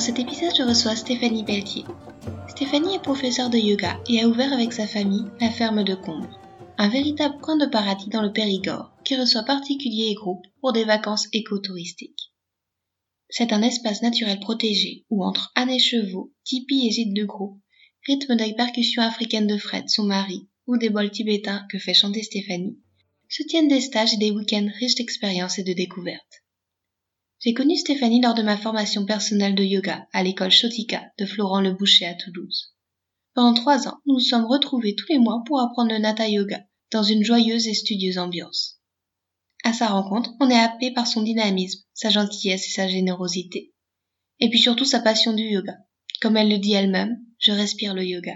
Dans cet épisode, je reçois Stéphanie Pelletier. Stéphanie est professeure de yoga et a ouvert avec sa famille la ferme de Combre, un véritable coin de paradis dans le Périgord qui reçoit particuliers et groupes pour des vacances écotouristiques. C'est un espace naturel protégé où entre ânes et chevaux, tipis et gîtes de groupe, rythme des percussions africaines de Fred, son mari, ou des bols tibétains que fait chanter Stéphanie, se tiennent des stages et des week-ends riches d'expériences et de découvertes. J'ai connu Stéphanie lors de ma formation personnelle de yoga à l'école Chotika de Florent Le Boucher à Toulouse. Pendant trois ans, nous nous sommes retrouvés tous les mois pour apprendre le Nata Yoga dans une joyeuse et studieuse ambiance. À sa rencontre, on est happé par son dynamisme, sa gentillesse et sa générosité. Et puis surtout sa passion du yoga. Comme elle le dit elle-même, je respire le yoga.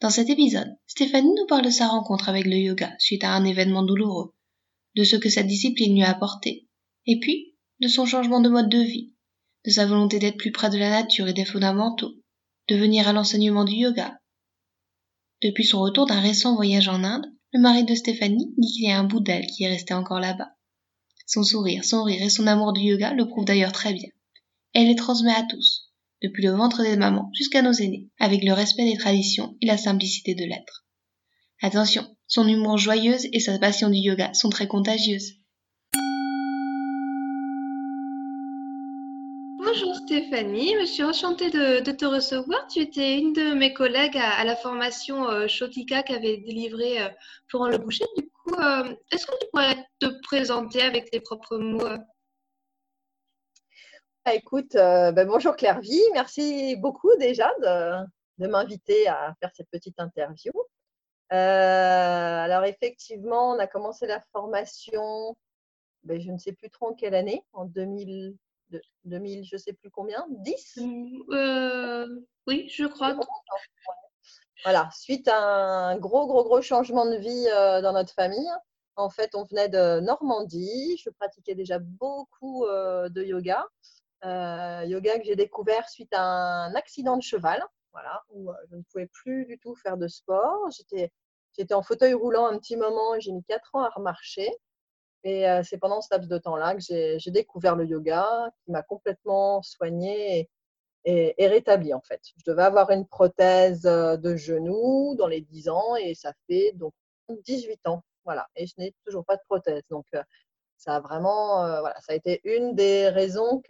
Dans cet épisode, Stéphanie nous parle de sa rencontre avec le yoga suite à un événement douloureux, de ce que cette discipline lui a apporté, et puis de son changement de mode de vie, de sa volonté d'être plus près de la nature et des fondamentaux, de venir à l'enseignement du yoga. Depuis son retour d'un récent voyage en Inde, le mari de Stéphanie dit qu'il y a un bout d'elle qui est resté encore là-bas. Son sourire, son rire et son amour du yoga le prouvent d'ailleurs très bien. Elle les transmet à tous, depuis le ventre des mamans jusqu'à nos aînés, avec le respect des traditions et la simplicité de l'être. Attention, son humour joyeuse et sa passion du yoga sont très contagieuses. Bonjour Stéphanie, je suis enchantée de, te recevoir. Tu étais une de mes collègues à, la formation euh, qu'avait délivrée euh, Florent Le Boucher. Du coup, euh, est-ce que tu pourrais te présenter avec tes propres mots ah, Écoute, ben, bonjour Clairvy, merci beaucoup déjà de, m'inviter à faire cette petite interview. alors effectivement, on a commencé la formation, ben, je ne sais plus trop en quelle année, en 2000. 2000, je sais plus combien, 10 euh, Oui, je crois. Voilà, suite à un gros, gros, gros changement de vie euh, dans notre famille. En fait, on venait de Normandie. Je pratiquais déjà beaucoup euh, de yoga. yoga que j'ai découvert suite à un accident de cheval, voilà, où je ne pouvais plus du tout faire de sport. J'étais, j'étais en fauteuil roulant un petit moment et j'ai mis 4 ans à remarcher. Et c'est pendant ce laps de temps-là que j'ai découvert le yoga, qui m'a complètement soignée et, rétablie en fait. Je devais avoir une prothèse de genou dans les 10 ans et ça fait donc 18 ans. Voilà. Et je n'ai toujours pas de prothèse. Donc ça a vraiment, voilà, ça a été une des raisons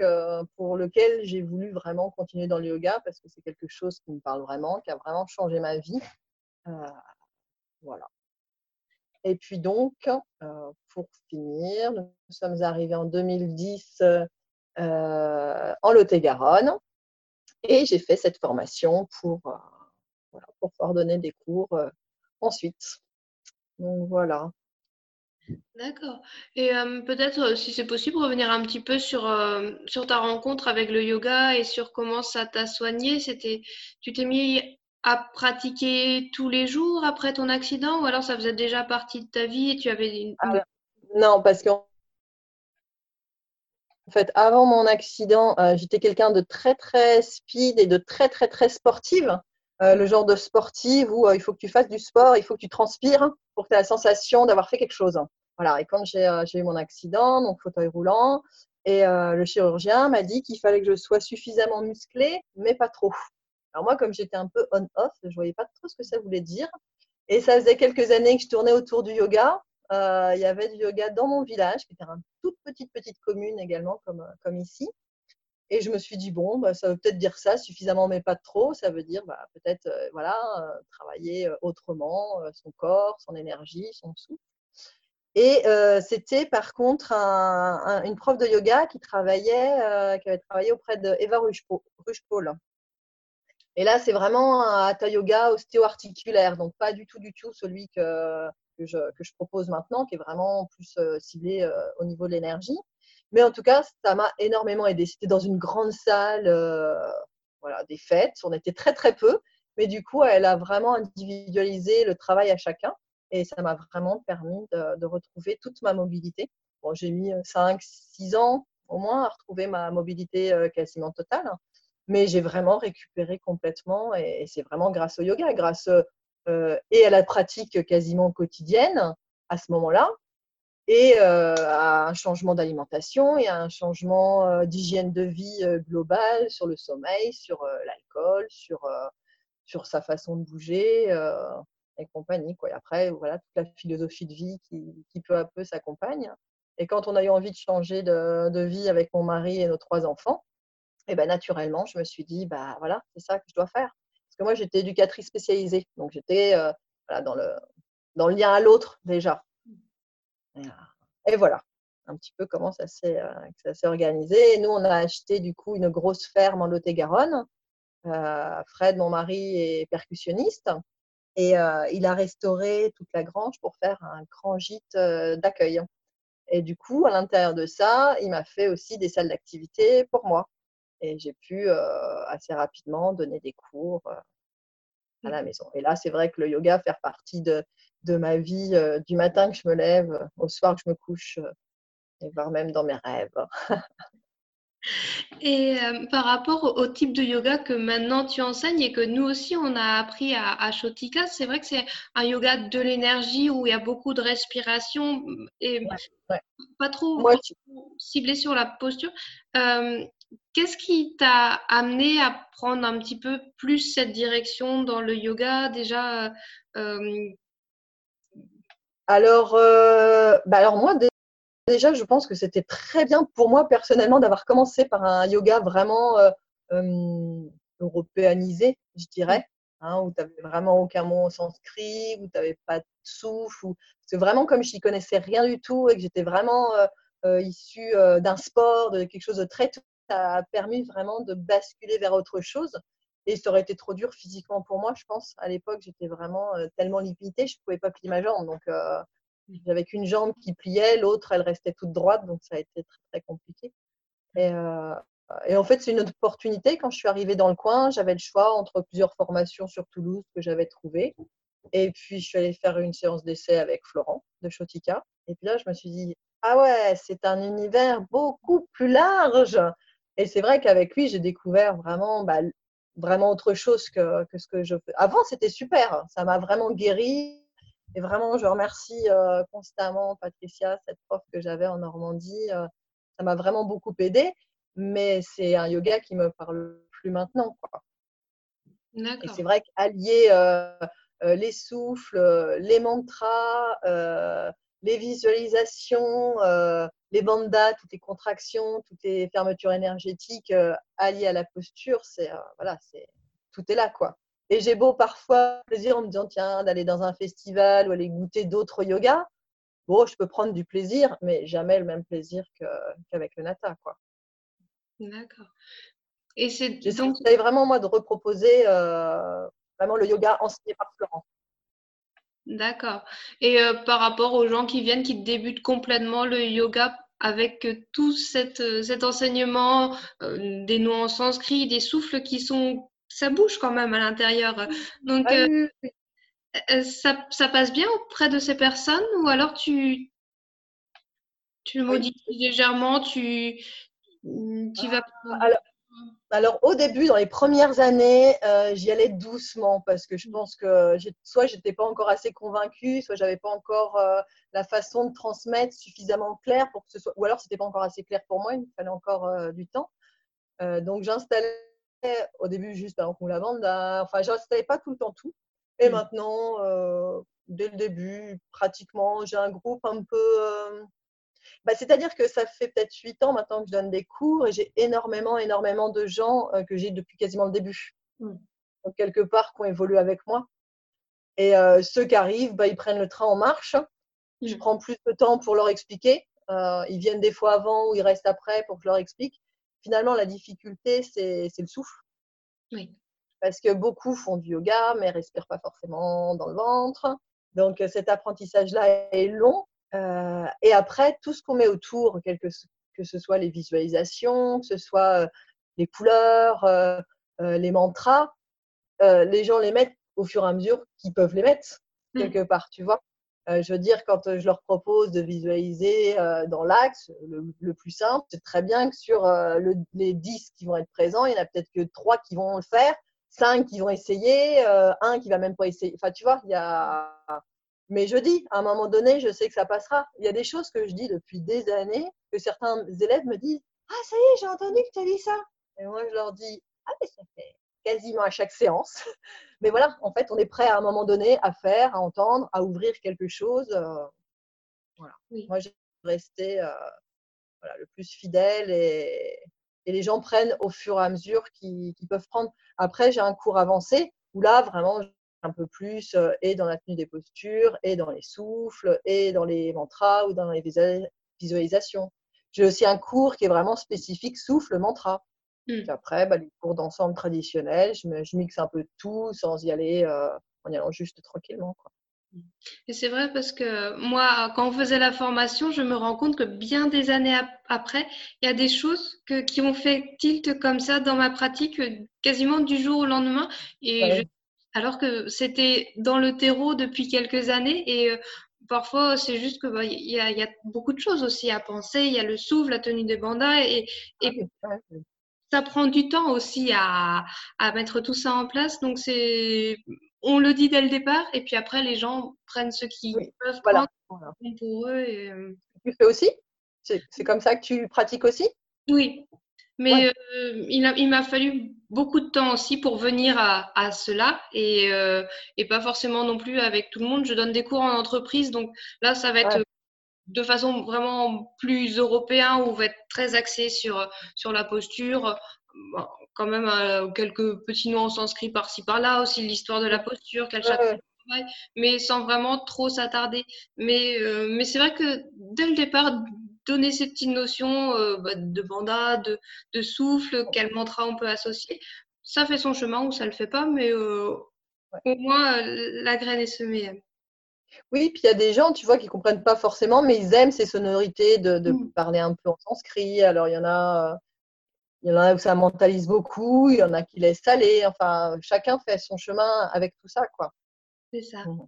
pour lesquelles j'ai voulu vraiment continuer dans le yoga parce que c'est quelque chose qui me parle vraiment, qui a vraiment changé ma vie. voilà. Et puis donc, euh, pour finir, nous sommes arrivés en 2010 euh, en Lot-et-Garonne et j'ai fait cette formation pour, euh, pour pouvoir donner des cours ensuite. Donc voilà. D'accord. Et peut-être, si c'est possible, revenir un petit peu sur, sur ta rencontre avec le yoga et sur comment ça t'a soigné. Tu t'es mis à pratiquer tous les jours après ton accident ou alors ça faisait déjà partie de ta vie et tu avais une... Ah, non, parce que en fait, avant mon accident, euh, j'étais quelqu'un de très très speed et de très très très sportive. Euh, le genre de sportive où euh, il faut que tu fasses du sport, il faut que tu transpires pour que tu aies la sensation d'avoir fait quelque chose. Voilà. Et quand j'ai eu mon accident, donc fauteuil roulant, et le chirurgien m'a dit qu'il fallait que je sois suffisamment musclée, mais pas trop. Alors moi, comme j'étais un peu on-off, je ne voyais pas trop ce que ça voulait dire. Et ça faisait quelques années que je tournais autour du yoga. Euh, il y avait du yoga dans mon village, qui était une toute petite, petite commune également, comme, comme ici. Et je me suis dit, bon, bah, ça veut peut-être dire ça, suffisamment, mais pas trop. Ça veut dire bah, peut-être euh, voilà, euh, travailler autrement son corps, son énergie, son souffle. Et c'était par contre une prof de yoga qui travaillait, qui avait travaillé auprès de Eva Rushpol. Et là, c'est vraiment un hatha yoga ostéo-articulaire, donc pas du tout, du tout celui que, que, je, propose maintenant, qui est vraiment plus euh, ciblé euh, au niveau de l'énergie. Mais en tout cas, ça m'a énormément aidé. C'était dans une grande salle, voilà, des fêtes. On était très très peu, mais du coup, elle a vraiment individualisé le travail à chacun et ça m'a vraiment permis de, retrouver toute ma mobilité. Bon, j'ai mis 5-6 ans au moins à retrouver ma mobilité quasiment totale, mais j'ai vraiment récupéré complètement et, c'est vraiment grâce au yoga, grâce et à la pratique quasiment quotidienne à ce moment-là, et à un changement d'alimentation et à un changement d'hygiène de vie globale sur le sommeil, sur l'alcool, sur, sur sa façon de bouger et compagnie. Quoi. Et après, voilà, toute la philosophie de vie qui, qui peu à peu s'accompagne. Et quand on a eu envie de changer de, de vie avec mon mari et nos trois enfants, et ben naturellement, je me suis dit, bah voilà, c'est ça que je dois faire. Parce que moi, j'étais éducatrice spécialisée, donc j'étais voilà, dans, le, lien à l'autre déjà. Et, voilà, un petit peu comment ça s'est organisé. Et nous, on a acheté du coup une grosse ferme en Lot-et-Garonne. Euh, Fred, mon mari, est percussionniste. Et euh, il a restauré toute la grange pour faire un grand gîte euh, d'accueil. Et du coup, à l'intérieur de ça, il m'a fait aussi des salles d'activité pour moi. Et j'ai pu assez rapidement donner des cours à la maison. Et là, c'est vrai que le yoga fait partie de, de ma vie du matin que je me lève au soir que je me couche, et voire même dans mes rêves. Et par rapport au, type de yoga que maintenant tu enseignes et que nous aussi on a appris à, à Shotika, c'est vrai que c'est un yoga de l'énergie où il y a beaucoup de respiration et pas trop ciblé sur la posture. Qu'est-ce qui t'a amené à prendre un petit peu plus cette direction dans le yoga déjà alors, bah alors moi, déjà, je pense que c'était très bien pour moi personnellement d'avoir commencé par un yoga vraiment euh, européanisé, je dirais, hein, où tu n'avais vraiment aucun mot en sanskrit, où tu n'avais pas de souffle. C'est vraiment comme je n'y connaissais rien du tout et que j'étais vraiment euh, euh, issue d'un sport, de quelque chose de très ça a permis vraiment de basculer vers autre chose. Et ça aurait été trop dur physiquement pour moi, je pense. À l'époque, j'étais vraiment tellement limitée, je ne pouvais pas plier ma jambe. Donc, j'avais qu'une jambe qui pliait, l'autre, elle restait toute droite, donc ça a été très, très compliqué. Et, euh, en fait, c'est une opportunité. Quand je suis arrivée dans le coin, j'avais le choix entre plusieurs formations sur Toulouse que j'avais trouvées. Et puis, je suis allée faire une séance d'essai avec Florent de Chotica. Et puis là, je me suis dit, ah ouais, c'est un univers beaucoup plus large. Et c'est vrai qu'avec lui, j'ai découvert vraiment, bah, vraiment autre chose que, que ce que je fais. Avant, c'était super. Ça m'a vraiment guéri. Et vraiment, je remercie euh, constamment Patricia, cette prof que j'avais en Normandie. Euh, ça m'a vraiment beaucoup aidé, mais c'est un yoga qui me parle plus maintenant. Quoi. Et c'est vrai qu'allier euh, les souffles, les mantras, les visualisations, les bandas, toutes les contractions, toutes les fermetures énergétiques alliées à la posture, c'est voilà, c'est tout est là quoi. Et j'ai beau parfois plaisir en me disant, tiens, d'aller dans un festival ou aller goûter d'autres yogas. Bon, je peux prendre du plaisir, mais jamais le même plaisir qu'avec le nata, quoi. D'accord. Et c'est donc vraiment moi de reproposer euh, vraiment le yoga enseigné par Florent. D'accord. Et euh, par rapport aux gens qui viennent, qui débutent complètement le yoga avec tout cet enseignement, euh, des noms en sanskrit, des souffles qui sont ça bouge quand même à l'intérieur. Donc, ah euh, euh, ça, ça, passe bien auprès de ces personnes ou alors tu, tu le modifies légèrement, tu, tu vas. Alors, alors, au début, dans les premières années, euh, j'y allais doucement parce que je mmh. pense que soit j'étais pas encore assez convaincue, soit j'avais pas encore la façon de transmettre suffisamment clair pour que ce soit, ou alors c'était pas encore assez clair pour moi, il me fallait encore du temps. donc, j'installais au début juste par exemple la bande, enfin je n'installais pas tout le temps tout. Et mm. maintenant, euh, dès le début, pratiquement, j'ai un groupe un peu. Euh, bah, c'est-à-dire que ça fait peut-être 8 ans maintenant que je donne des cours et j'ai énormément, énormément de gens euh, que j'ai depuis quasiment le début. Mm. Donc, quelque part, qui ont évolué avec moi. Et ceux qui arrivent, bah, ils prennent le train en marche. Je mm. prends plus de temps pour leur expliquer. ils viennent des fois avant ou ils restent après pour que je leur explique finalement, la difficulté, c'est le souffle. Oui. Parce que beaucoup font du yoga, mais ne respirent pas forcément dans le ventre. Donc, cet apprentissage-là est long. Euh, et après, tout ce qu'on met autour, que ce soit les visualisations, que ce soit les couleurs, les mantras, les gens les mettent au fur et à mesure qu'ils peuvent les mettre mmh. quelque part, tu vois. je veux dire, quand je leur propose de visualiser dans l'axe, le, plus simple, c'est très bien que sur les 10 qui vont être présents, il n'y en a peut-être que 3 qui vont le faire, 5 qui vont essayer, un qui va même pas essayer. Enfin, tu vois, il y a. Mais je dis, à un moment donné, je sais que ça passera. Il y a des choses que je dis depuis des années, que certains élèves me disent Ah, ça y est, j'ai entendu que tu as dit ça. Et moi, je leur dis Ah, mais ça fait quasiment à chaque séance. Mais voilà, en fait, on est prêt à un moment donné à faire, à entendre, à ouvrir quelque chose. Euh, voilà. Moi, j'ai resté euh, voilà, le plus fidèle et, et, les gens prennent au fur et à mesure qu'ils peuvent prendre. Après, j'ai un cours avancé où là, vraiment, un peu plus euh, et dans la tenue des postures, et dans les souffles, et dans les mantras ou dans les visualisations. J'ai aussi un cours qui est vraiment spécifique souffle mantra. Mmh. après, bah, les cours d'ensemble traditionnels, je, je, mixe un peu tout sans y aller, euh, en y allant juste tranquillement. Quoi. Mmh. Et c'est vrai parce que moi, quand on faisait la formation, je me rends compte que bien des années après, il y a des choses que, qui ont fait tilt comme ça dans ma pratique euh, quasiment du jour au lendemain. Et alors que c'était dans le terreau depuis quelques années et euh, parfois c'est juste que bah, il y, a, y, a beaucoup de choses aussi à penser. Il y a le souffle, la tenue des bandas et, et ah ça prend du temps aussi à, à mettre tout ça en place. Donc, c'est, on le dit dès le départ, et puis après, les gens prennent ce qu'ils peuvent prendre pour eux. Et... Euh, tu fais aussi? C'est, comme ça que tu pratiques aussi? Oui. Mais euh, il, m'a fallu beaucoup de temps aussi pour venir à, à cela et, euh, et, pas forcément non plus avec tout le monde. Je donne des cours en entreprise, donc là, ça va être de façon vraiment plus européen où on va être très axé sur, sur la posture. quand même euh, quelques petits noms en sanskrit par-ci par-là, aussi l'histoire de la posture, quel mais sans vraiment trop s'attarder. Mais, euh, mais c'est vrai que dès le départ, donner ces petites notions euh, bah, de banda, de, de souffle, quel mantra on peut associer, ça fait son chemin ou ça le fait pas, mais au moins la graine est semée. Oui, puis il y a des gens, tu vois, qui ne comprennent pas forcément, mais ils aiment ces sonorités de, mmh. parler un peu en sanskrit. Alors, il y en a, il y en a où ça mentalise beaucoup, il y en a qui laissent aller. Enfin, chacun fait son chemin avec tout ça, quoi. C'est ça. Mmh.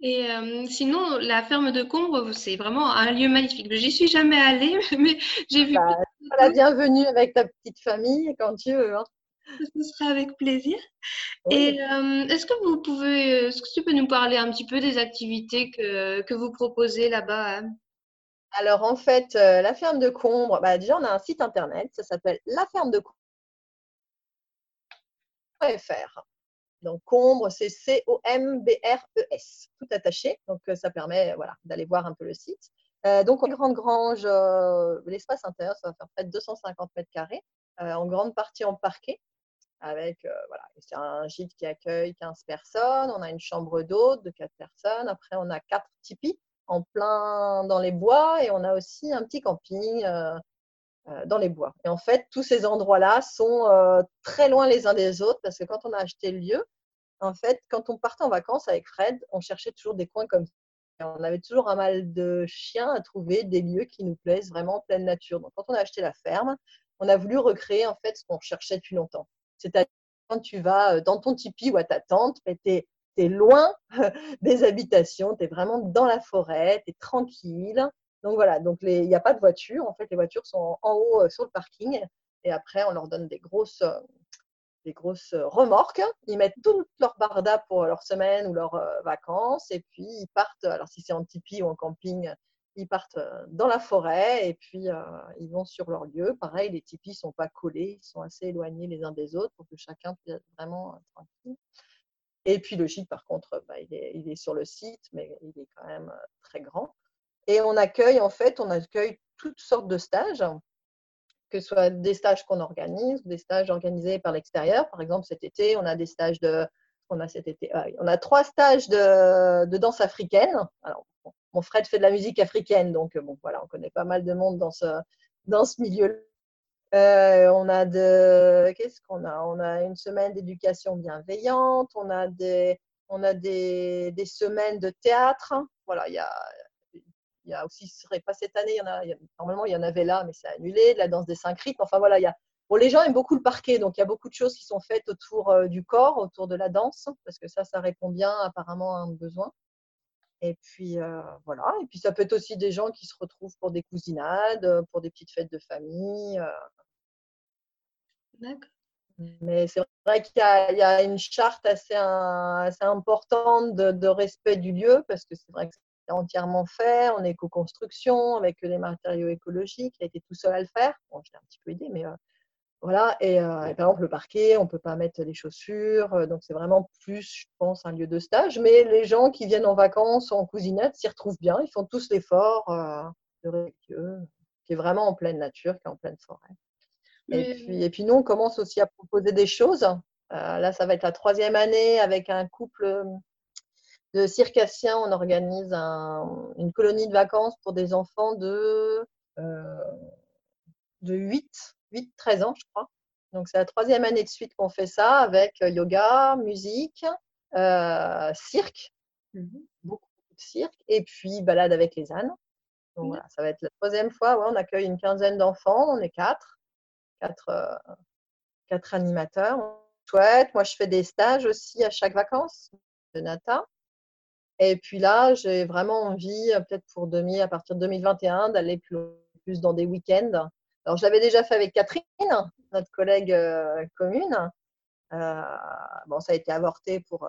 Et sinon, la ferme de Combre, c'est vraiment un lieu magnifique. J'y suis jamais allée, mais j'ai vu. Bah, la bienvenue avec ta petite famille quand tu veux. Hein. Ce sera avec plaisir. Et euh, est-ce que vous pouvez, est-ce que tu peux nous parler un petit peu des activités que, que vous proposez là-bas Alors en fait, euh, la ferme de Combre, bah, déjà on a un site internet, ça s'appelle la ferme de Combre.fr. Donc Combre, c'est C-O-M-B-R-E-S, tout attaché. Donc euh, ça permet voilà, d'aller voir un peu le site. donc en grande grange, l'espace intérieur, ça va faire près de 250 mètres carrés, en grande partie en parquet avec euh, voilà, c'est un gîte qui accueille 15 personnes, on a une chambre d'hôte de 4 personnes, après on a quatre tipis en plein dans les bois et on a aussi un petit camping euh, euh, dans les bois. Et en fait, tous ces endroits-là sont très loin les uns des autres parce que quand on a acheté le lieu, en fait, quand on partait en vacances avec Fred, on cherchait toujours des coins comme ça. On avait toujours un mal de chiens à trouver des lieux qui nous plaisent vraiment en pleine nature. Donc, quand on a acheté la ferme, on a voulu recréer en fait ce qu'on cherchait depuis longtemps. C'est-à-dire quand tu vas euh, dans ton tipi ou à ta tente, ben, tu es, loin des habitations, tu es vraiment dans la forêt, tu es tranquille. Donc voilà, donc il n'y a pas de voiture. En fait, les voitures sont en, haut euh, sur le parking. Et après, on leur donne des grosses, euh, des grosses remorques. Ils mettent tout leur barda pour leur semaine ou leurs vacances. Et puis, ils partent, alors si c'est en tipi ou en camping, ils partent euh, dans la forêt et puis euh, ils vont sur leur lieu. Pareil, les tipis ne sont pas collés, ils sont assez éloignés les uns des autres pour que chacun puisse être vraiment euh, tranquille. Et puis le gîte, par contre, bah, il, est, sur le site, mais il est quand même très grand. Et on accueille, en fait, on accueille toutes sortes de stages, que ce soit des stages qu'on organise, des stages organisés par l'extérieur. Par exemple, cet été, on a des stages de on a cet été, on a trois stages de, danse africaine. Alors, mon Fred fait de la musique africaine, donc euh, bon, voilà, on connaît pas mal de monde dans ce, dans ce milieu. Euh, on a de, qu'est-ce qu'on a? On a une semaine d'éducation bienveillante, on a des, on a des, semaines de théâtre. Voilà, il y a, il y a aussi, ce serait pas cette année, il y en a, normalement il y en avait là, mais c'est annulé, de la danse des cinq rythmes. Enfin voilà, il y a, bon, les gens aiment beaucoup le parquet, donc il y a beaucoup de choses qui sont faites autour euh, du corps, autour de la danse, parce que ça, ça répond bien apparemment à un besoin. Et puis euh, voilà, et puis ça peut être aussi des gens qui se retrouvent pour des cousinades, pour des petites fêtes de famille. D'accord. Mais c'est vrai qu'il y, a une charte assez, assez importante de, respect du lieu parce que c'est vrai que entièrement fait, en éco-construction, avec des matériaux écologiques. Il a été tout seul à le faire. Bon, je l'ai un petit peu aidé, mais euh, voilà. Et, euh, et, par exemple, le parquet, on ne peut pas mettre les chaussures. Euh, donc, c'est vraiment plus, je pense, un lieu de stage. Mais les gens qui viennent en vacances en cousinette s'y retrouvent bien. Ils font tous l'effort de respectueux, qui est vraiment en pleine nature, qui est en pleine forêt. Et, puis, et puis nous, on commence aussi à proposer des choses. Euh, là, ça va être la troisième année avec un couple euh, de circassiens. On organise une colonie de vacances pour des enfants de, euh, de 8, 8, 13 ans, je crois. Donc, c'est la troisième année de suite qu'on fait ça avec yoga, musique, cirque, mmh beaucoup de cirque, et puis balade avec les ânes. Donc, mmh. voilà, ça va être la troisième fois. Ouais, on accueille une quinzaine d'enfants, on est quatre quatre, euh, quatre animateurs. Chouette. Moi, je fais des stages aussi à chaque vacances de Nata. Et puis là, j'ai vraiment envie, euh, peut-être pour demi, à partir de 2021, d'aller plus, plus dans des week-ends. Alors, je l'avais déjà fait avec Catherine, notre collègue euh, commune. bon, ça a été avorté pour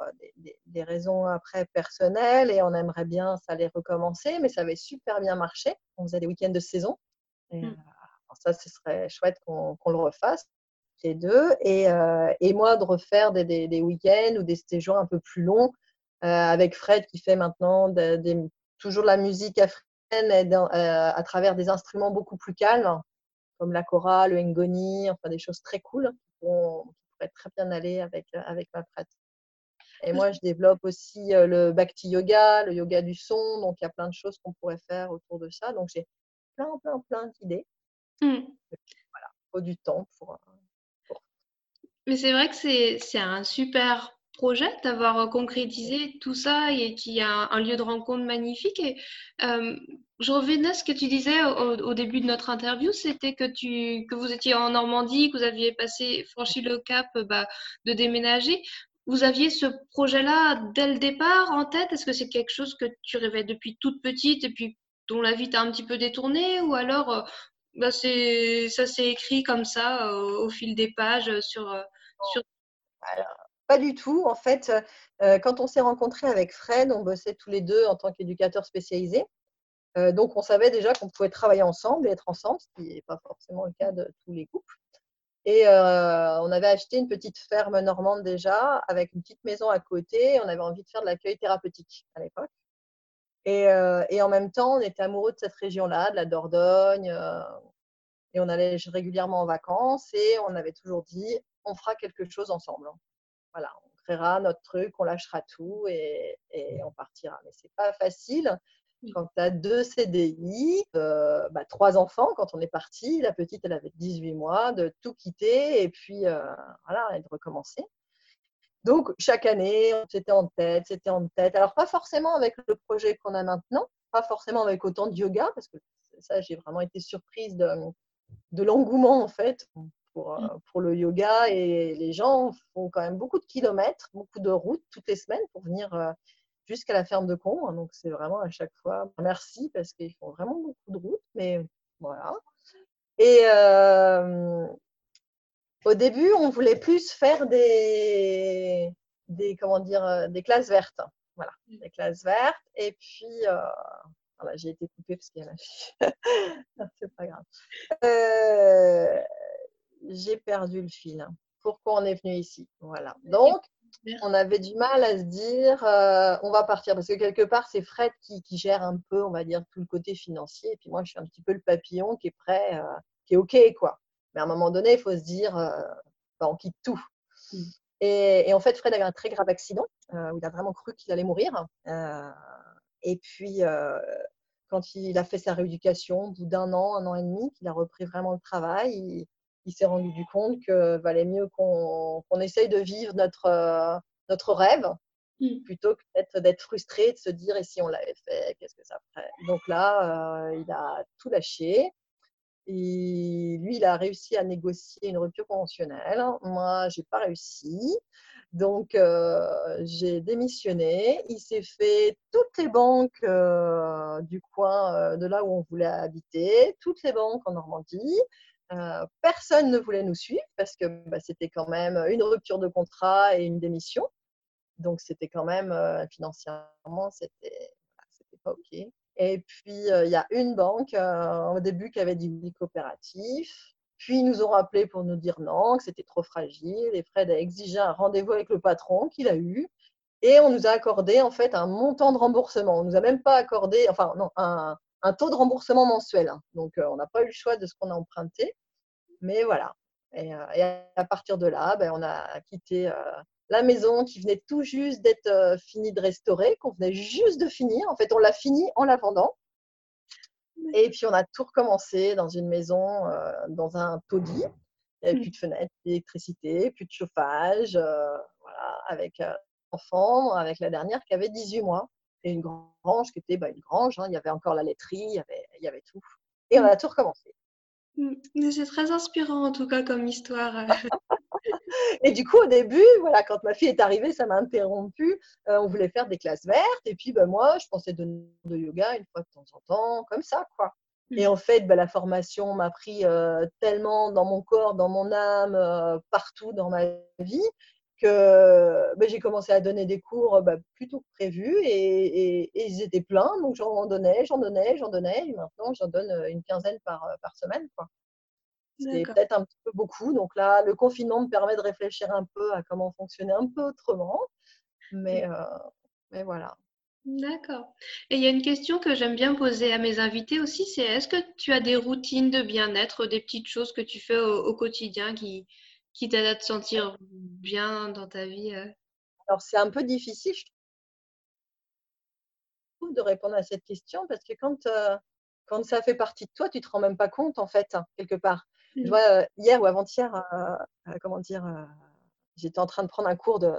des, raisons après personnelles et on aimerait bien ça allait recommencer, mais ça avait super bien marché. On faisait des week-ends de saison. Et, mmh ça, ce serait chouette qu'on le refasse, les deux. Et, euh, et moi, de refaire des, des, week-ends ou des séjours un peu plus longs euh, avec Fred qui fait maintenant toujours de la musique africaine euh, à travers des instruments beaucoup plus calmes, comme la chorale, le ngoni, enfin des choses très cool qui, pourraient très bien aller avec, avec ma pratique. Et moi, je développe aussi le bhakti yoga, le yoga du son. Donc, il y a plein de choses qu'on pourrait faire autour de ça. Donc, j'ai plein, plein, plein d'idées. Mmh. Voilà, faut du temps pour, euh, Mais c'est vrai que c'est un super projet d'avoir euh, concrétisé tout ça et qu'il y a un, lieu de rencontre magnifique. Et euh, je revenais à ce que tu disais au, début de notre interview, c'était que, tu, que vous étiez en Normandie, que vous aviez passé, franchi le cap bah, de déménager. Vous aviez ce projet-là dès le départ en tête? Est-ce que c'est quelque chose que tu rêvais depuis toute petite et puis dont la vie t'a un petit peu détourné Ou alors bah c'est, ça s'est écrit comme ça au fil des pages sur... pas du tout. En fait, quand on s'est rencontrés avec Fred, on bossait tous les deux en tant qu'éducateurs spécialisés. donc, on savait déjà qu'on pouvait travailler ensemble et être ensemble, ce qui n'est pas forcément le cas de tous les couples. Et on avait acheté une petite ferme normande déjà, avec une petite maison à côté. On avait envie de faire de l'accueil thérapeutique à l'époque. Euh, et, en même temps, on était amoureux de cette région-là, de la Dordogne. Euh, et on allait régulièrement en vacances et on avait toujours dit on fera quelque chose ensemble. Voilà, on créera notre truc, on lâchera tout et, on partira. Mais c'est pas facile quand tu as deux CDI, euh, bah, trois enfants quand on est parti. La petite, elle avait 18 mois, de tout quitter et puis voilà, et de recommencer. Donc, chaque année, c'était en tête, c'était en tête. Alors, pas forcément avec le projet qu'on a maintenant, pas forcément avec autant de yoga, parce que ça, j'ai vraiment été surprise de, de l'engouement, en fait, pour, euh, mmh. pour, le yoga. Et les gens font quand même beaucoup de kilomètres, beaucoup de routes toutes les semaines pour venir euh, jusqu'à la ferme de Con. Donc, c'est vraiment à chaque fois merci, parce qu'ils font vraiment beaucoup de routes, mais voilà. Et, euh, au début, on voulait plus faire des, des comment dire, des classes vertes. Voilà, mmh. des classes vertes. Et puis, euh, j'ai été coupée parce qu'il y a ma fille. C'est pas grave. Euh, j'ai perdu le fil. Pourquoi on est venu ici? Voilà. Donc, on avait du mal à se dire, on va partir parce que quelque part, c'est Fred qui, qui, gère un peu, on va dire, tout le côté financier. Et puis moi, je suis un petit peu le papillon qui est prêt, qui est OK, quoi. Mais à un moment donné, il faut se dire, euh, bah, on quitte tout. Mmh. Et, en fait, Fred a eu un très grave accident euh, où il a vraiment cru qu'il allait mourir. Euh, et puis, quand il a fait sa rééducation, au bout d'un an, un an et demi, qu'il a repris vraiment le travail, il, s'est rendu compte que valait mieux qu'on essaye de vivre notre, notre rêve mmh. plutôt que d'être, d'être frustré, de se dire et si on l'avait fait, qu'est-ce que ça ferait? Donc là, il a tout lâché. Et lui, il a réussi à négocier une rupture conventionnelle. Moi, j'ai pas réussi. Donc, j'ai démissionné. Il s'est fait toutes les banques du coin de là où on voulait habiter, toutes les banques en Normandie. Personne ne voulait nous suivre parce que bah, c'était quand même une rupture de contrat et une démission. Donc, c'était quand même financièrement, c'était pas OK. Et puis, il y a une banque au début qui avait dit oui coopératif. Puis ils nous ont rappelé pour nous dire non, que c'était trop fragile. Et Fred a exigé un rendez-vous avec le patron qu'il a eu. Et on nous a accordé en fait un montant de remboursement. On nous a même pas accordé, enfin non, un, taux de remboursement mensuel. Hein. Donc euh, on n'a pas eu le choix de ce qu'on a emprunté. Mais voilà. Et, euh, à partir de là, ben, on a quitté euh, la maison qui venait tout juste d'être finie de restaurer, qu'on venait juste de finir. En fait, on l'a fini en la vendant. Et puis on a tout recommencé dans une maison, euh, dans un taudis. Il n'y avait mmh. plus de fenêtres, plus d'électricité, plus de chauffage, euh, voilà, avec un enfant, avec la dernière qui avait 18 mois. Et une grange qui était bah, une grange, hein. il y avait encore la laiterie, il y avait, il y avait tout. Et on mmh. a tout recommencé. Mmh. C'est très inspirant en tout cas comme histoire. Euh. et du coup, au début, voilà, quand ma fille est arrivée, ça m'a interrompu. Euh, on voulait faire des classes vertes. Et puis, ben, moi, je pensais donner de yoga une fois de temps en temps, comme ça, quoi. Et mmh. en fait, ben, la formation m'a pris euh, tellement dans mon corps, dans mon âme, partout dans ma vie, que ben, j'ai commencé à donner des cours ben, plutôt que prévu et, ils étaient pleins, donc j'en donnais, j'en donnais, j'en donnais, et maintenant j'en donne une quinzaine par, par semaine. Quoi. C'est peut-être un petit peu beaucoup, donc là, le confinement me permet de réfléchir un peu à comment fonctionner un peu autrement, mais, euh, mais voilà. D'accord. Et il y a une question que j'aime bien poser à mes invités aussi, c'est est-ce que tu as des routines de bien-être, des petites choses que tu fais au quotidien qui, qui t'aide à te sentir bien dans ta vie euh? Alors, c'est un peu difficile, je trouve, de répondre à cette question parce que quand, euh, quand ça fait partie de toi, tu te rends même pas compte, en fait, hein, quelque part. Je mmh. vois, euh, hier ou avant-hier, comment dire, j'étais en train de prendre un cours de,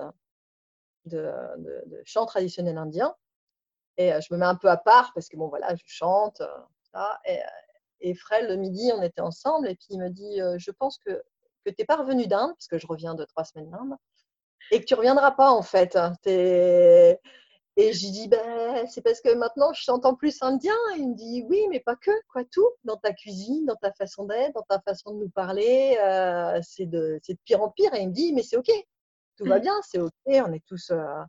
de, de, chant traditionnel indien et je me mets un peu à part parce que, bon, voilà, je chante, ça, et, et le midi, on était ensemble et puis il me dit, je pense que que tu n'es pas revenu d'Inde, parce que je reviens de trois semaines d'Inde, et que tu ne reviendras pas en fait. Et j'ai dit, ben, c'est parce que maintenant je t'entends plus indien. Et il me dit, oui, mais pas que, quoi, tout. Dans ta cuisine, dans ta façon d'être, dans ta façon de nous parler, euh, c'est de, de, pire en pire. Et il me dit, mais c'est OK, tout va mmh. bien, c'est OK, on est tous. Euh,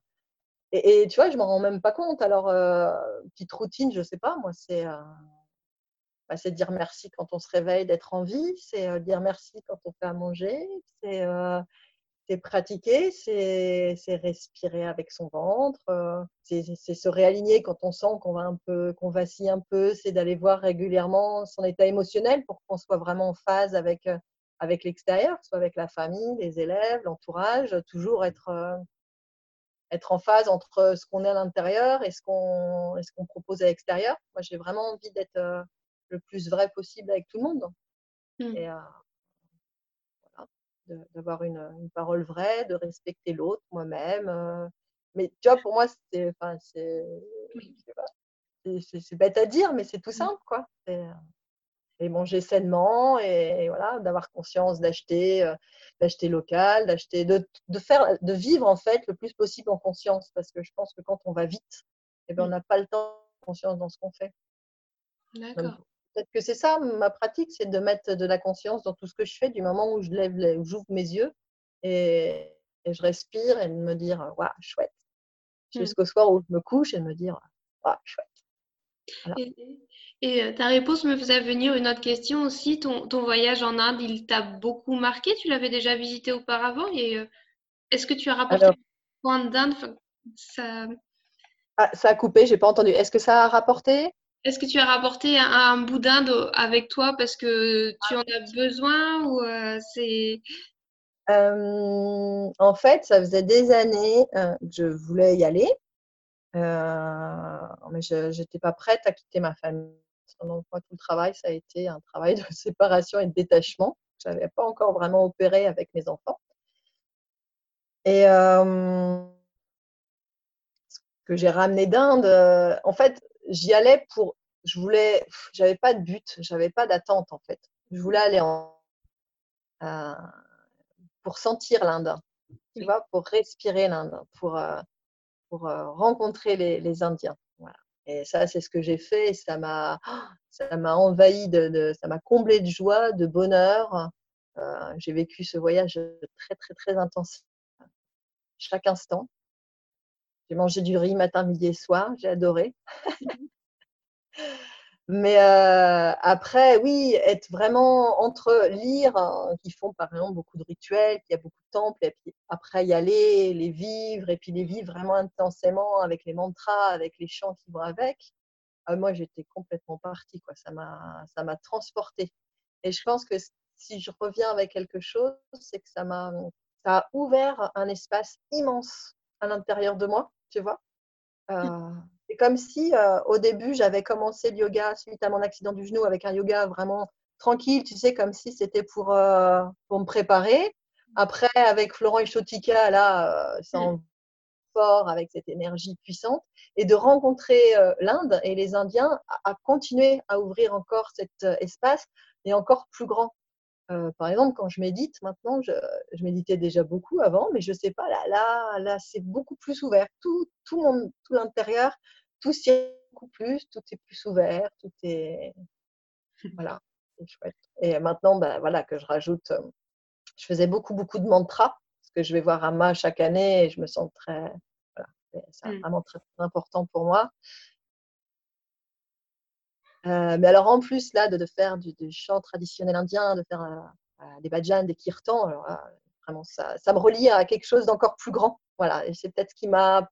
et, tu vois, je m'en rends même pas compte. Alors, euh, petite routine, je sais pas, moi, c'est bah, c'est dire merci quand on se réveille d'être en vie, c'est euh, dire merci quand on fait à manger, c'est euh, pratiquer, c'est respirer avec son ventre, euh, c'est se réaligner quand on sent qu'on va un peu, qu'on vacille un peu, c'est d'aller voir régulièrement son état émotionnel pour qu'on soit vraiment en phase avec, avec l'extérieur, soit avec la famille, les élèves, l'entourage, toujours être, être en phase entre ce qu'on est à l'intérieur et ce qu'on qu'on propose à l'extérieur. Moi, j'ai vraiment envie d'être le plus vrai possible avec tout le monde. Mmh. Et voilà, d'avoir une, une, parole vraie, de respecter l'autre, moi-même. mais tu vois, pour moi, c'est c'est bête à dire, mais c'est tout mmh. simple, quoi. Et manger sainement et, voilà d'avoir conscience d'acheter d'acheter local d'acheter de, de, faire de vivre en fait le plus possible en conscience parce que je pense que quand on va vite eh ben, on mmh. n'a pas le temps de conscience dans ce qu'on fait d'accord Peut-être que c'est ça, ma pratique, c'est de mettre de la conscience dans tout ce que je fais du moment où je lève, où j'ouvre mes yeux et, je respire et de me dire, waouh, chouette. Mmh. Jusqu'au soir où je me couche et de me dire, waouh, chouette. Et, euh, ta réponse me faisait venir une autre question aussi. Ton, ton voyage en Inde, il t'a beaucoup marqué? Tu l'avais déjà visité auparavant et euh, est-ce que tu as rapporté Alors, point d'Inde? Ça... Ah, ça a coupé, j'ai pas entendu. Est-ce que ça a rapporté? Est-ce que tu as rapporté un, boudin avec toi parce que tu en as besoin ou euh, c'est euh, En fait, ça faisait des années euh, que je voulais y aller, mais je n'étais pas prête à quitter ma famille. Donc, moi, tout le travail, ça a été un travail de séparation et de détachement. Je n'avais pas encore vraiment opéré avec mes enfants. Et que j'ai ramené d'Inde. en fait, j'y allais pour, je voulais, j'avais pas de but, j'avais pas d'attente en fait. Je voulais aller en, pour sentir l'Inde, tu vois, pour respirer l'Inde, pour, pour rencontrer les, Indiens. Voilà. Et ça, c'est ce que j'ai fait. Et ça m'a, ça m'a envahi de, ça m'a comblé de joie, de bonheur. j'ai vécu ce voyage très, très, très intense chaque instant. J'ai mangé du riz matin, midi et soir. J'ai adoré. Mais euh, après, oui, être vraiment entre lire, hein, qui font par exemple beaucoup de rituels, qui a beaucoup de temples, et puis après y aller, les vivre, et puis les vivre vraiment intensément avec les mantras, avec les chants qui vont avec. Ah, moi, j'étais complètement partie, quoi. Ça m'a, ça m'a transportée. Et je pense que si je reviens avec quelque chose, c'est que ça m'a, ça a ouvert un espace immense à l'intérieur de moi, tu vois? Euh, c'est comme si euh, au début, j'avais commencé le yoga suite à mon accident du genou avec un yoga vraiment tranquille, tu sais, comme si c'était pour, euh, pour me préparer. Après, avec Florent Ichotika, là, c'est en fort avec cette énergie puissante. Et de rencontrer l'Inde et les Indiens à, continuer à ouvrir encore cet espace et encore plus grand. Euh, par exemple, quand je médite, maintenant, je, méditais déjà beaucoup avant, mais je ne sais pas, là, là, là c'est beaucoup plus ouvert. Tout, tout, mon, tout l'intérieur, tout s'y beaucoup plus, tout est plus ouvert, tout est. Voilà, c'est chouette. Et maintenant, ben, voilà, que je rajoute, je faisais beaucoup, beaucoup de mantras, parce que je vais voir Amma chaque année et je me sens très. Voilà, c'est mmh. vraiment très, important pour moi. Euh, mais alors en plus là de, faire du, chant traditionnel indien, de faire euh, euh, des bhajans, des kirtans, alors vraiment ça, ça, me relie à quelque chose d'encore plus grand. Voilà, et c'est peut-être ce qui m'a,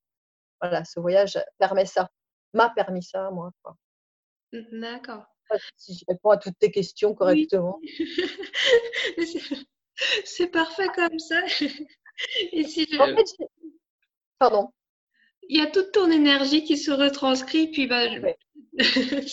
voilà, ce voyage permet ça, m'a permis ça moi. Mmh, d'accord. Si je réponds à toutes tes questions correctement. c'est parfait comme ça. Et si Pardon. Il y a toute ton énergie qui se retranscrit, puis bah,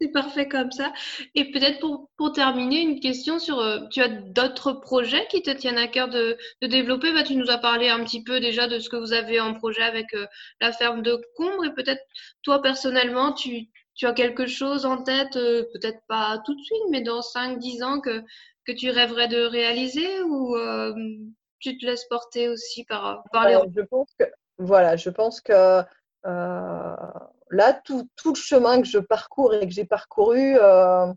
c'est parfait comme ça. Et peut-être pour, pour, terminer, une question sur, euh, tu as d'autres projets qui te tiennent à cœur de, de développer? Bah, Tu nous as parlé un petit peu déjà de ce que vous avez en projet avec euh, la ferme de Combre. Et peut-être toi personnellement, tu, tu, as quelque chose en tête, euh, peut-être pas tout de suite, mais dans 5-10 ans que, que tu rêverais de réaliser ou tu te laisses porter aussi par, par les... Je pense que, voilà, je pense que là, tout, le chemin que je parcours et que j'ai parcouru euh,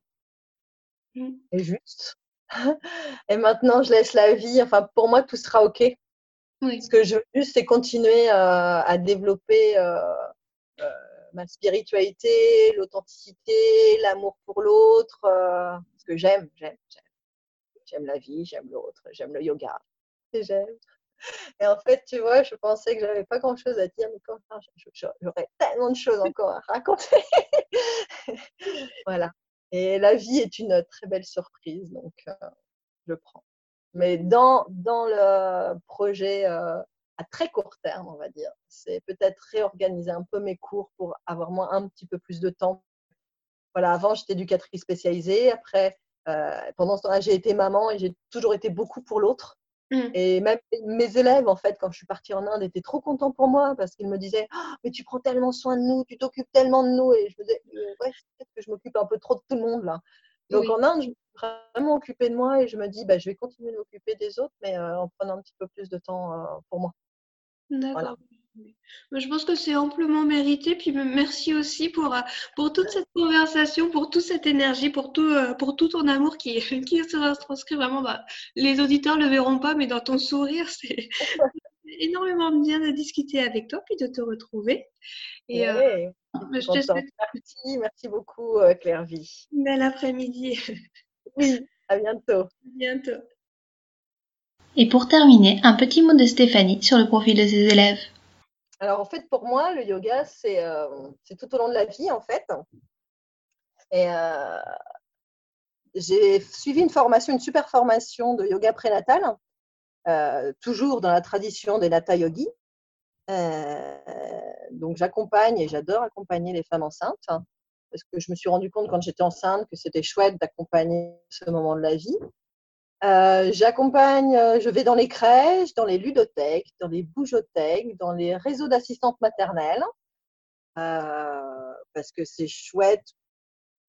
mmh. est juste. et maintenant, je laisse la vie. Enfin, pour moi, tout sera OK. Ce que je veux juste, c'est continuer euh, à développer euh, ma spiritualité, l'authenticité, l'amour pour l'autre. ce que j'aime, j'aime, j'aime. J'aime la vie, j'aime l'autre, j'aime le yoga. J'aime. Et en fait, tu vois, je pensais que j'avais pas grand chose à dire, mais quand j'aurais tellement de choses encore à raconter. voilà. Et la vie est une très belle surprise, donc euh, je prends. Mais dans, dans le projet euh, à très court terme, on va dire, c'est peut-être réorganiser un peu mes cours pour avoir moins un petit peu plus de temps. Voilà, avant, j'étais éducatrice spécialisée. Après, euh, pendant ce temps-là, j'ai été maman et j'ai toujours été beaucoup pour l'autre. Mmh. Et même mes élèves, en fait, quand je suis partie en Inde, étaient trop contents pour moi parce qu'ils me disaient «Ah, Mais tu prends tellement soin de nous, tu t'occupes tellement de nous. Et je me disais «Euh, Ouais, peut-être que je m'occupe un peu trop de tout le monde là. Donc en Inde, je me suis vraiment occupée de moi et je me dis bah, Je vais continuer de m'occuper des autres, mais euh, en prenant un petit peu plus de temps euh, pour moi. D'accord. Je pense que c'est amplement mérité. Puis merci aussi pour, euh, pour toute cette conversation, pour toute cette énergie, pour tout, euh, pour tout ton amour qui, qui se transcrit vraiment. Bah, les auditeurs ne le verront pas, mais dans ton sourire, c'est énormément bien de discuter avec toi puis de te retrouver. Et, euh, merci, merci beaucoup, Claire Vie. Bel après-midi. Oui, à bientôt. À bientôt. Et pour terminer, un petit mot de Stéphanie sur le profil de ses élèves. Alors en fait, pour moi, le yoga, c'est euh, tout au long de la vie, en fait. Et euh, j'ai suivi une formation, une super formation de yoga prénatal, euh, toujours dans la tradition des Nata Yogis. donc j'accompagne et j'adore accompagner les femmes enceintes parce que je me suis rendu compte quand j'étais enceinte que c'était chouette d'accompagner ce moment de la vie. Euh, j'accompagne, euh, je vais dans les crèches, dans les ludothèques, dans les bougeothèques, dans les réseaux d'assistantes maternelles, euh, parce que c'est chouette,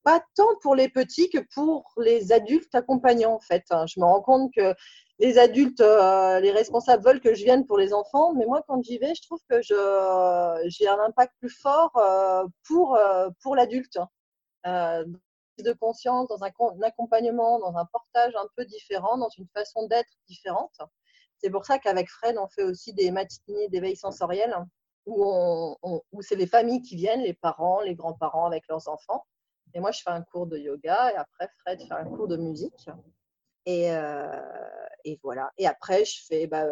pas tant pour les petits que pour les adultes accompagnants en fait. Hein. Je me rends compte que les adultes, les responsables veulent que je vienne pour les enfants, mais moi quand j'y vais, je trouve que j'ai un impact plus fort pour, pour l'adulte de conscience, dans un, accompagnement, dans un portage un peu différent, dans une façon d'être différente. C'est pour ça qu'avec Fred, on fait aussi des matinées d'éveil sensoriel où, où c'est les familles qui viennent, les parents, les grands-parents avec leurs enfants. Et moi, je fais un cours de yoga et après, Fred fait un cours de musique. Et, euh, et voilà. Et après, je fais bah,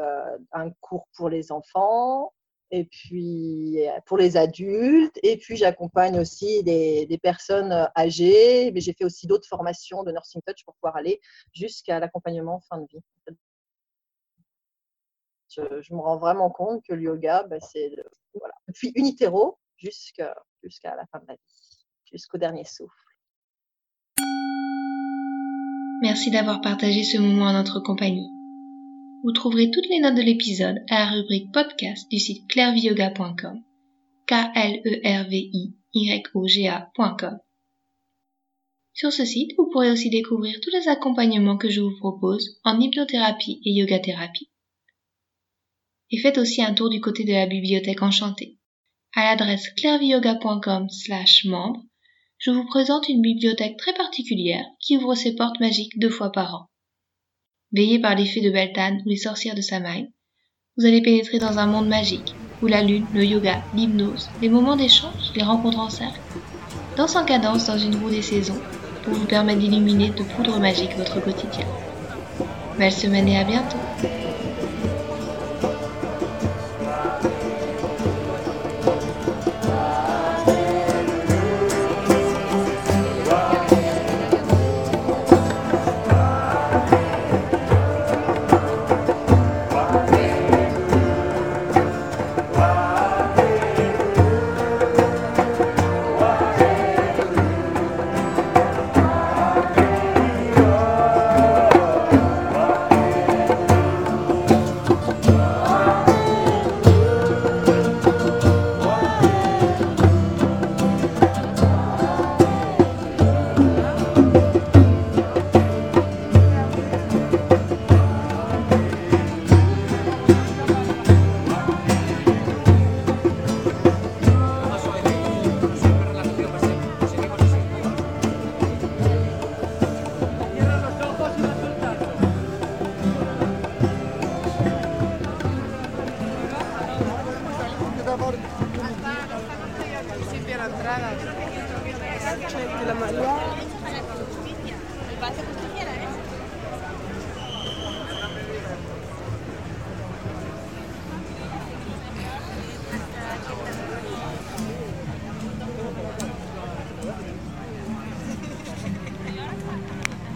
un cours pour les enfants, et puis pour les adultes, et puis j'accompagne aussi des, personnes euh, âgées, mais j'ai fait aussi d'autres formations de Nursing Touch pour pouvoir aller jusqu'à l'accompagnement fin de vie. Je, me rends vraiment compte que le yoga, bah, c'est voilà, depuis unitéro jusqu'à la fin de la vie, jusqu'au dernier souffle. Merci d'avoir partagé ce moment en notre compagnie. Vous trouverez toutes les notes de l'épisode à la rubrique podcast du site clairviyoga.com. K-L-E-R-V-I-Y-O-G-A.com. Sur ce site, vous pourrez aussi découvrir tous les accompagnements que je vous propose en hypnothérapie et yoga thérapie. Et faites aussi un tour du côté de la bibliothèque enchantée. À l'adresse clairviyoga.com slash membre, je vous présente une bibliothèque très particulière qui ouvre ses portes magiques deux fois par an. Veillé par les fées de Beltane ou les sorcières de Samaï, vous allez pénétrer dans un monde magique où la lune, le yoga, l'hypnose, les moments d'échange, les rencontres en cercle, dansent en cadence dans une roue des saisons pour vous permettre d'illuminer de poudre magique votre quotidien. Belle semaine et à bientôt